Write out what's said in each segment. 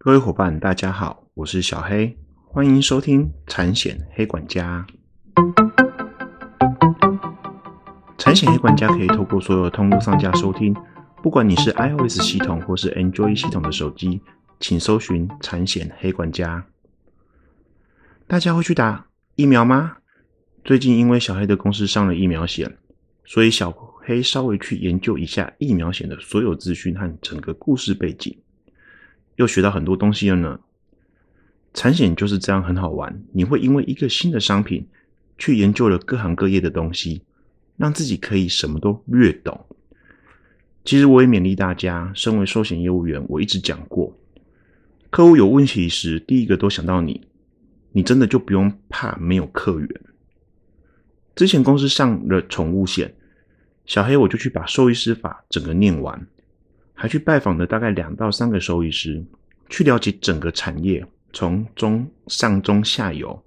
各位伙伴，大家好，我是小黑，欢迎收听产险黑管家。产险黑管家可以透过所有通路上架收听，不管你是 iOS 系统或是 Android 系统的手机，请搜寻产险黑管家。大家会去打疫苗吗？最近因为小黑的公司上了疫苗险，所以小黑稍微去研究一下疫苗险的所有资讯和整个故事背景。又学到很多东西了呢。产险就是这样很好玩，你会因为一个新的商品去研究了各行各业的东西，让自己可以什么都略懂。其实我也勉励大家，身为寿险业务员，我一直讲过，客户有问题时，第一个都想到你，你真的就不用怕没有客源。之前公司上了宠物险，小黑我就去把兽医师法整个念完。还去拜访了大概两到三个兽医师，去了解整个产业，从中上中下游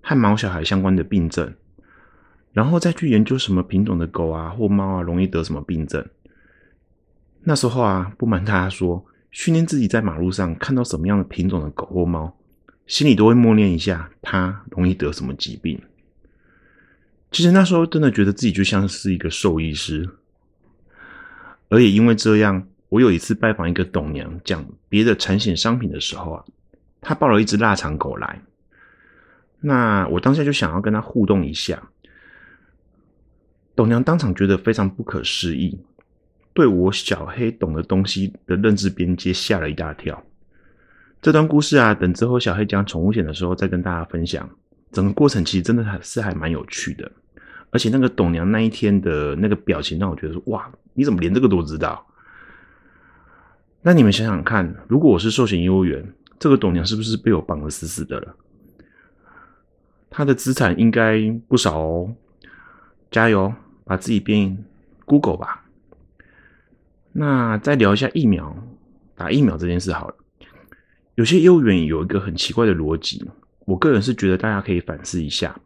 和毛小孩相关的病症，然后再去研究什么品种的狗啊或猫啊容易得什么病症。那时候啊，不瞒大家说，训练自己在马路上看到什么样的品种的狗或猫，心里都会默念一下，它容易得什么疾病。其实那时候真的觉得自己就像是一个兽医师。而也因为这样，我有一次拜访一个董娘，讲别的产险商品的时候啊，她抱了一只腊肠狗来。那我当下就想要跟她互动一下，董娘当场觉得非常不可思议，对我小黑懂的东西的认知边界吓了一大跳。这段故事啊，等之后小黑讲宠物险的时候再跟大家分享。整个过程其实真的还是还蛮有趣的。而且那个董娘那一天的那个表情，让我觉得说：哇，你怎么连这个都知道？那你们想想看，如果我是寿险业务员，这个董娘是不是被我绑得死死的了？她的资产应该不少哦，加油，把自己变 Google 吧。那再聊一下疫苗，打疫苗这件事好了。有些业务员有一个很奇怪的逻辑，我个人是觉得大家可以反思一下。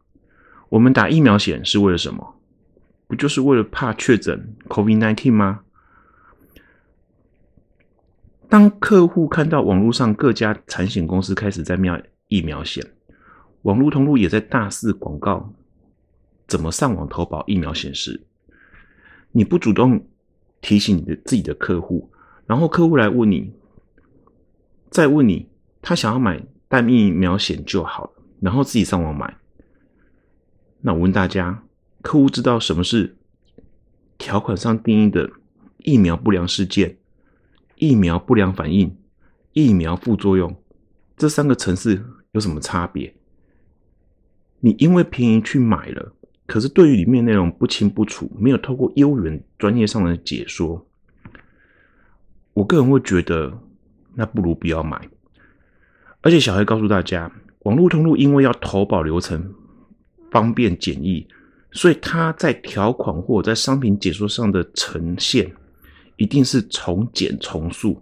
我们打疫苗险是为了什么？不就是为了怕确诊 COVID-19 吗？当客户看到网络上各家产险公司开始在卖疫苗险，网络通路也在大肆广告怎么上网投保疫苗险时，你不主动提醒你的自己的客户，然后客户来问你，再问你，他想要买带疫苗险就好了，然后自己上网买。那我问大家，客户知道什么是条款上定义的疫苗不良事件、疫苗不良反应、疫苗副作用这三个层次有什么差别？你因为便宜去买了，可是对于里面内容不清不楚，没有透过业务员专业上的解说，我个人会觉得那不如不要买。而且小黑告诉大家，网络通路因为要投保流程。方便简易，所以它在条款或在商品解说上的呈现，一定是从简从速，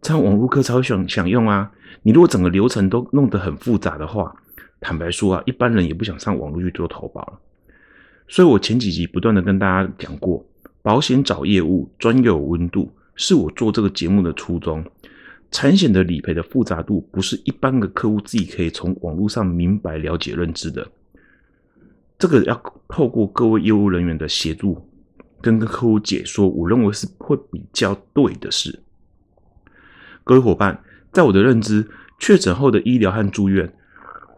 这样网络客才会想想用啊。你如果整个流程都弄得很复杂的话，坦白说啊，一般人也不想上网络去做投保了。所以我前几集不断的跟大家讲过，保险找业务专有温度，是我做这个节目的初衷。产险的理赔的复杂度，不是一般的客户自己可以从网络上明白了解认知的。这个要透过各位业务人员的协助，跟客户解说，我认为是会比较对的事。各位伙伴，在我的认知，确诊后的医疗和住院，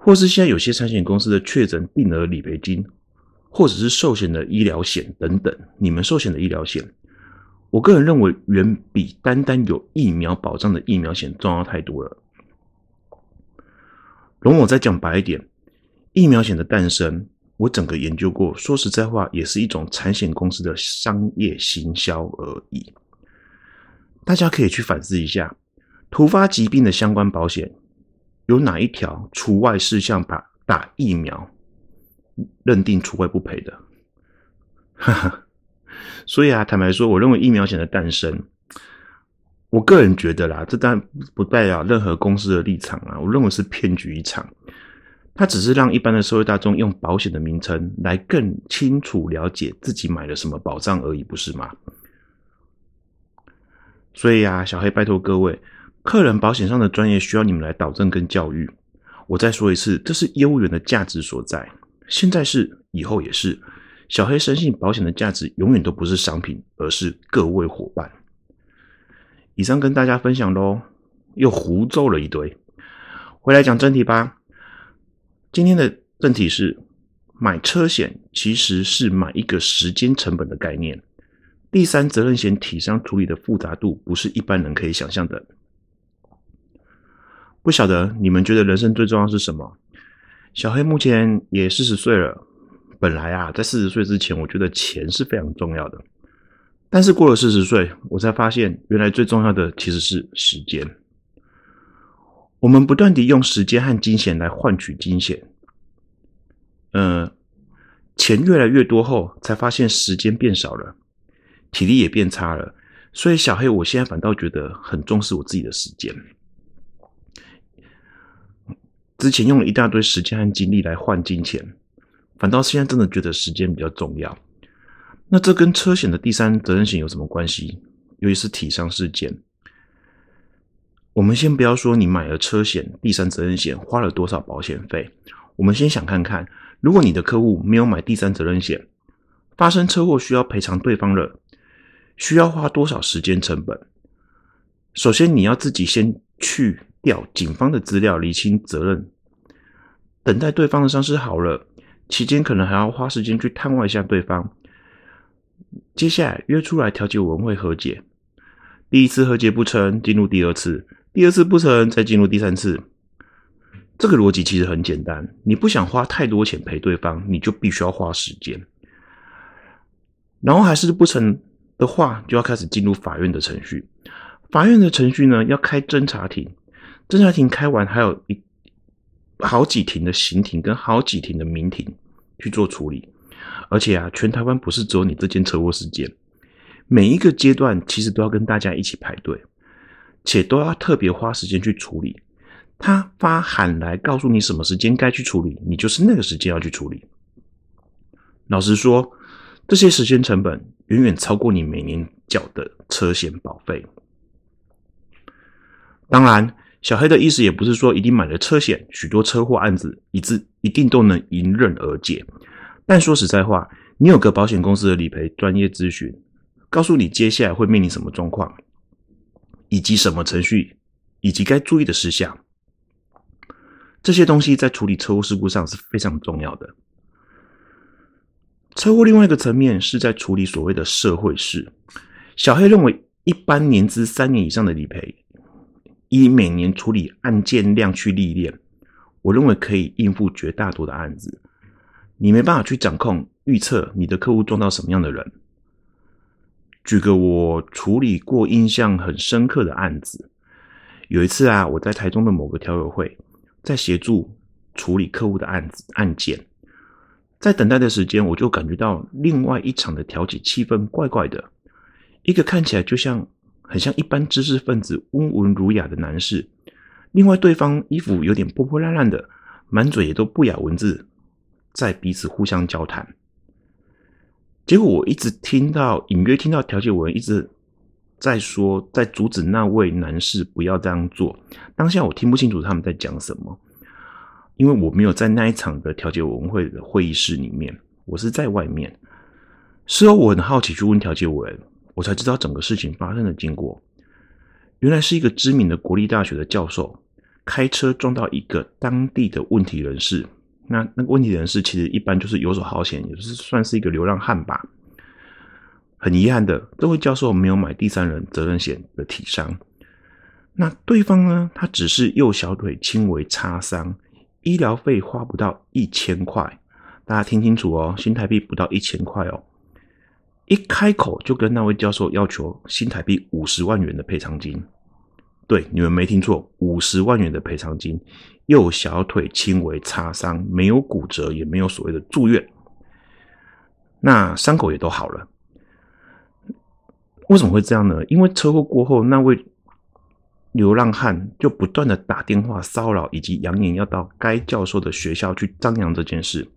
或是现在有些产险公司的确诊定额理赔金，或者是寿险的医疗险等等，你们寿险的医疗险，我个人认为远比单单有疫苗保障的疫苗险重要太多了。容我再讲白一点，疫苗险的诞生。我整个研究过，说实在话，也是一种产险公司的商业行销而已。大家可以去反思一下，突发疾病的相关保险有哪一条除外事项把打疫苗认定除外不赔的？哈哈。所以啊，坦白说，我认为疫苗险的诞生，我个人觉得啦，这当然不代表任何公司的立场啊，我认为是骗局一场。它只是让一般的社会大众用保险的名称来更清楚了解自己买了什么保障而已，不是吗？所以啊，小黑拜托各位，客人保险上的专业需要你们来导正跟教育。我再说一次，这是业务员的价值所在，现在是，以后也是。小黑深信保险的价值永远都不是商品，而是各位伙伴。以上跟大家分享喽，又胡诌了一堆。回来讲正题吧。今天的正题是买车险其实是买一个时间成本的概念。第三责任险体商处理的复杂度不是一般人可以想象的。不晓得你们觉得人生最重要是什么？小黑目前也四十岁了。本来啊，在四十岁之前，我觉得钱是非常重要的。但是过了四十岁，我才发现，原来最重要的其实是时间。我们不断地用时间和金钱来换取金钱。嗯，钱越来越多后，才发现时间变少了，体力也变差了。所以小黑，我现在反倒觉得很重视我自己的时间。之前用了一大堆时间和精力来换金钱，反倒现在真的觉得时间比较重要。那这跟车险的第三责任险有什么关系？尤其是体伤事件。我们先不要说你买了车险、第三责任险花了多少保险费，我们先想看看，如果你的客户没有买第三责任险，发生车祸需要赔偿对方了，需要花多少时间成本？首先，你要自己先去。调警方的资料，厘清责任，等待对方的伤势好了，期间可能还要花时间去探望一下对方。接下来约出来调解委员会和解，第一次和解不成，进入第二次，第二次不成，再进入第三次。这个逻辑其实很简单，你不想花太多钱陪对方，你就必须要花时间。然后还是不成的话，就要开始进入法院的程序。法院的程序呢，要开侦查庭。侦查庭开完，还有一好几庭的刑庭跟好几庭的民庭去做处理，而且啊，全台湾不是只有你这件车祸事件，每一个阶段其实都要跟大家一起排队，且都要特别花时间去处理。他发函来告诉你什么时间该去处理，你就是那个时间要去处理。老实说，这些时间成本远远超过你每年缴的车险保费。当然。小黑的意思也不是说一定买了车险，许多车祸案子一致一定都能迎刃而解。但说实在话，你有个保险公司的理赔专业咨询，告诉你接下来会面临什么状况，以及什么程序，以及该注意的事项，这些东西在处理车祸事故上是非常重要的。车祸另外一个层面是在处理所谓的社会事。小黑认为，一般年资三年以上的理赔。以每年处理案件量去历练，我认为可以应付绝大多的案子。你没办法去掌控预测你的客户撞到什么样的人。举个我处理过印象很深刻的案子，有一次啊，我在台中的某个调委会，在协助处理客户的案子案件，在等待的时间，我就感觉到另外一场的调解气氛怪怪的，一个看起来就像。很像一般知识分子温文儒雅的男士，另外对方衣服有点破破烂烂的，满嘴也都不雅文字，在彼此互相交谈。结果我一直听到，隐约听到调解委员一直在说，在阻止那位男士不要这样做。当下我听不清楚他们在讲什么，因为我没有在那一场的调解委员会的会议室里面，我是在外面。事后我很好奇去问调解委员。我才知道整个事情发生的经过，原来是一个知名的国立大学的教授开车撞到一个当地的问题人士。那那个问题人士其实一般就是游手好闲，也是算是一个流浪汉吧。很遗憾的，这位教授没有买第三人责任险的体伤。那对方呢？他只是右小腿轻微擦伤，医疗费花不到一千块。大家听清楚哦，新台币不到一千块哦。一开口就跟那位教授要求新台币五十万元的赔偿金，对，你们没听错，五十万元的赔偿金。右小腿轻微擦伤，没有骨折，也没有所谓的住院，那伤口也都好了。为什么会这样呢？因为车祸过后，那位流浪汉就不断的打电话骚扰，以及扬言要到该教授的学校去张扬这件事。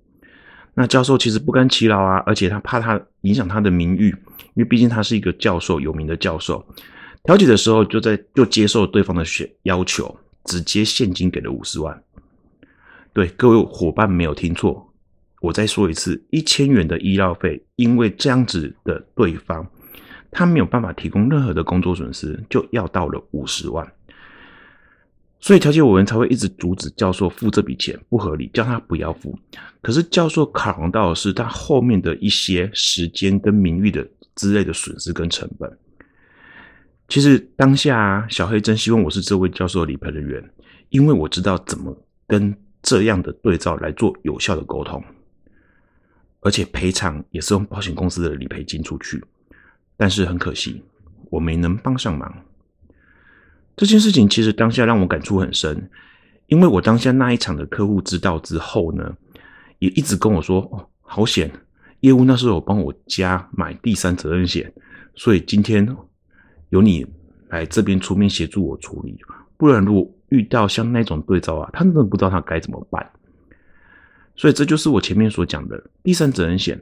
那教授其实不甘其劳啊，而且他怕他影响他的名誉，因为毕竟他是一个教授，有名的教授。调解的时候就在就接受对方的选要求，直接现金给了五十万。对各位伙伴没有听错，我再说一次，一千元的医疗费，因为这样子的对方他没有办法提供任何的工作损失，就要到了五十万。所以调解委员才会一直阻止教授付这笔钱不合理，叫他不要付。可是教授考量到的是他后面的一些时间跟名誉的之类的损失跟成本。其实当下小黑真希望我是这位教授理赔人员，因为我知道怎么跟这样的对照来做有效的沟通，而且赔偿也是用保险公司的理赔金出去。但是很可惜，我没能帮上忙。这件事情其实当下让我感触很深，因为我当下那一场的客户知道之后呢，也一直跟我说：“哦，好险，业务那时候有帮我加买第三责任险，所以今天由你来这边出面协助我处理。不然如果遇到像那种对照啊，他真的不知道他该怎么办。所以这就是我前面所讲的第三责任险，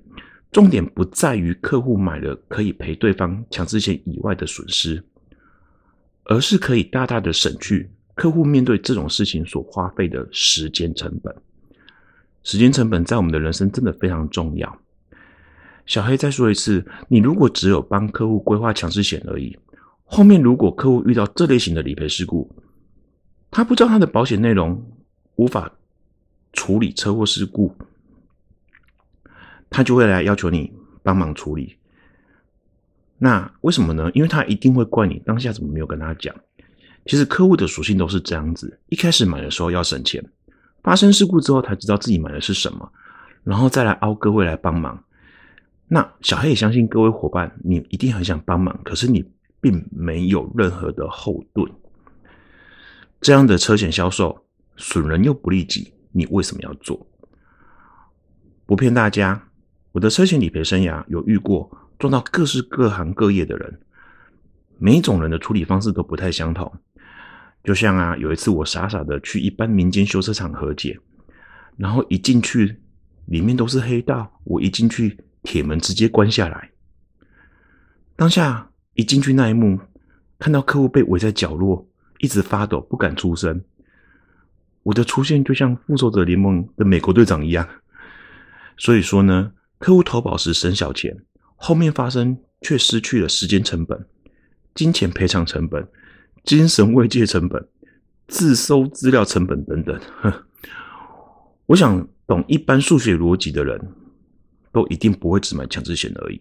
重点不在于客户买了可以赔对方强制险以外的损失。”而是可以大大的省去客户面对这种事情所花费的时间成本。时间成本在我们的人生真的非常重要。小黑再说一次，你如果只有帮客户规划强制险而已，后面如果客户遇到这类型的理赔事故，他不知道他的保险内容无法处理车祸事故，他就会来要求你帮忙处理。那为什么呢？因为他一定会怪你当下怎么没有跟他讲。其实客户的属性都是这样子：一开始买的时候要省钱，发生事故之后才知道自己买的是什么，然后再来凹各位来帮忙。那小黑也相信各位伙伴，你一定很想帮忙，可是你并没有任何的后盾。这样的车险销售损人又不利己，你为什么要做？不骗大家，我的车险理赔生涯有遇过。撞到各式各行各业的人，每一种人的处理方式都不太相同。就像啊，有一次我傻傻的去一般民间修车厂和解，然后一进去，里面都是黑道。我一进去，铁门直接关下来。当下一进去那一幕，看到客户被围在角落，一直发抖，不敢出声。我的出现就像复仇者联盟的美国队长一样。所以说呢，客户投保时省小钱。后面发生却失去了时间成本、金钱赔偿成本、精神慰藉成本、自收资料成本等等。我想懂一般数学逻辑的人都一定不会只买强制险而已。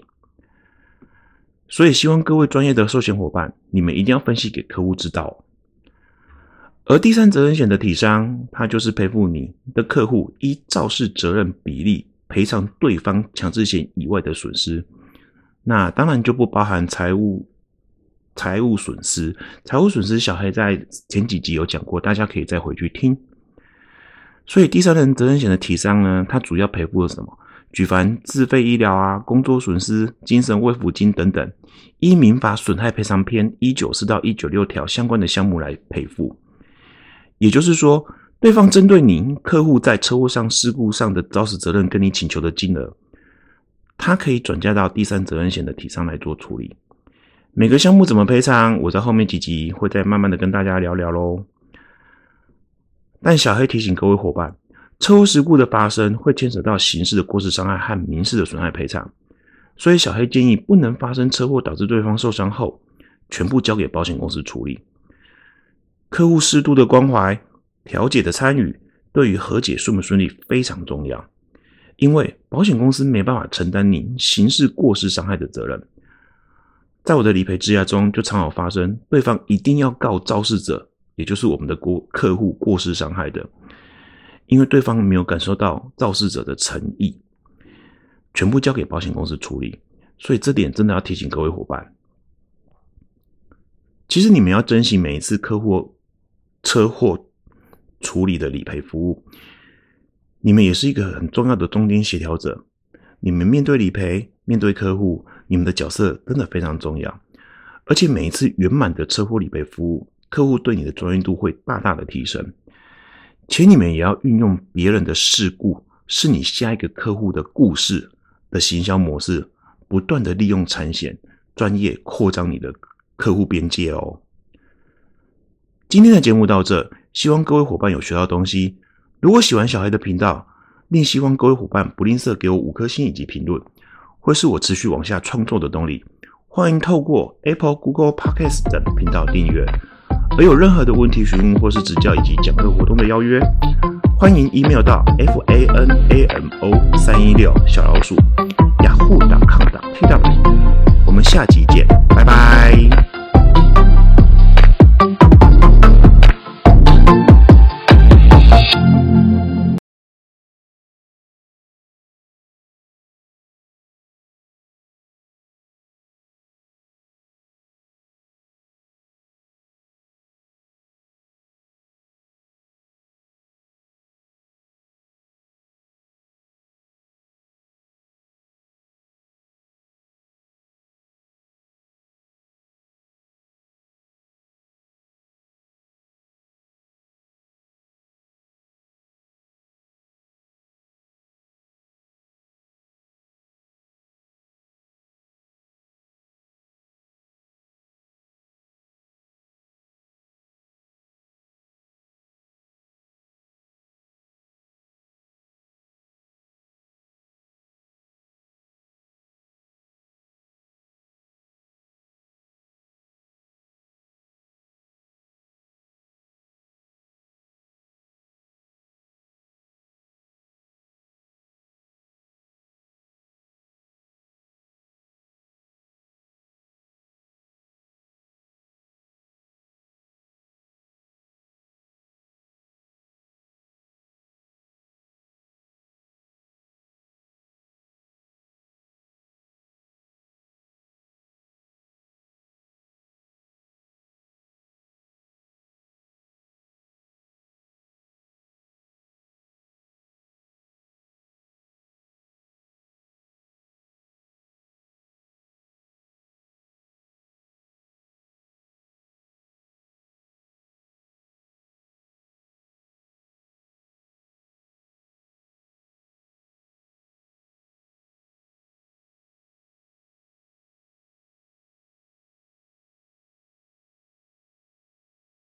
所以希望各位专业的寿险伙伴，你们一定要分析给客户知道。而第三责任险的体商，它就是赔付你的客户依肇事责任比例赔偿对方强制险以外的损失。那当然就不包含财务财务损失，财务损失小黑在前几集有讲过，大家可以再回去听。所以第三人责任险的体伤呢，它主要赔付了什么？举凡自费医疗啊、工作损失、精神慰抚金等等，依民法损害赔偿篇一九四到一九六条相关的项目来赔付。也就是说，对方针对您客户在车祸上事故上的肇事责任，跟你请求的金额。他可以转嫁到第三责任险的体上来做处理。每个项目怎么赔偿，我在后面几集会再慢慢的跟大家聊聊喽。但小黑提醒各位伙伴，车祸事故的发生会牵扯到刑事的过失伤害和民事的损害赔偿，所以小黑建议不能发生车祸导致对方受伤后，全部交给保险公司处理。客户适度的关怀、调解的参与，对于和解顺不顺利非常重要。因为保险公司没办法承担您刑事过失伤害的责任，在我的理赔质押中就常有发生，对方一定要告肇事者，也就是我们的过客户过失伤害的，因为对方没有感受到肇事者的诚意，全部交给保险公司处理，所以这点真的要提醒各位伙伴，其实你们要珍惜每一次客户车祸处理的理赔服务。你们也是一个很重要的中间协调者，你们面对理赔、面对客户，你们的角色真的非常重要。而且每一次圆满的车祸理赔服务，客户对你的专业度会大大的提升。且你们也要运用别人的事故，是你下一个客户的故事的行销模式，不断的利用产险专业扩张你的客户边界哦。今天的节目到这，希望各位伙伴有学到东西。如果喜欢小黑的频道，另希望各位伙伴不吝啬给我五颗星以及评论，会是我持续往下创作的动力。欢迎透过 Apple、Google Podcast 等频道订阅。而有任何的问题询问或是指教以及讲课活动的邀约，欢迎 email 到 f a n a m o 三一六小老鼠 yahoo.com.tw 我们下集见，拜拜。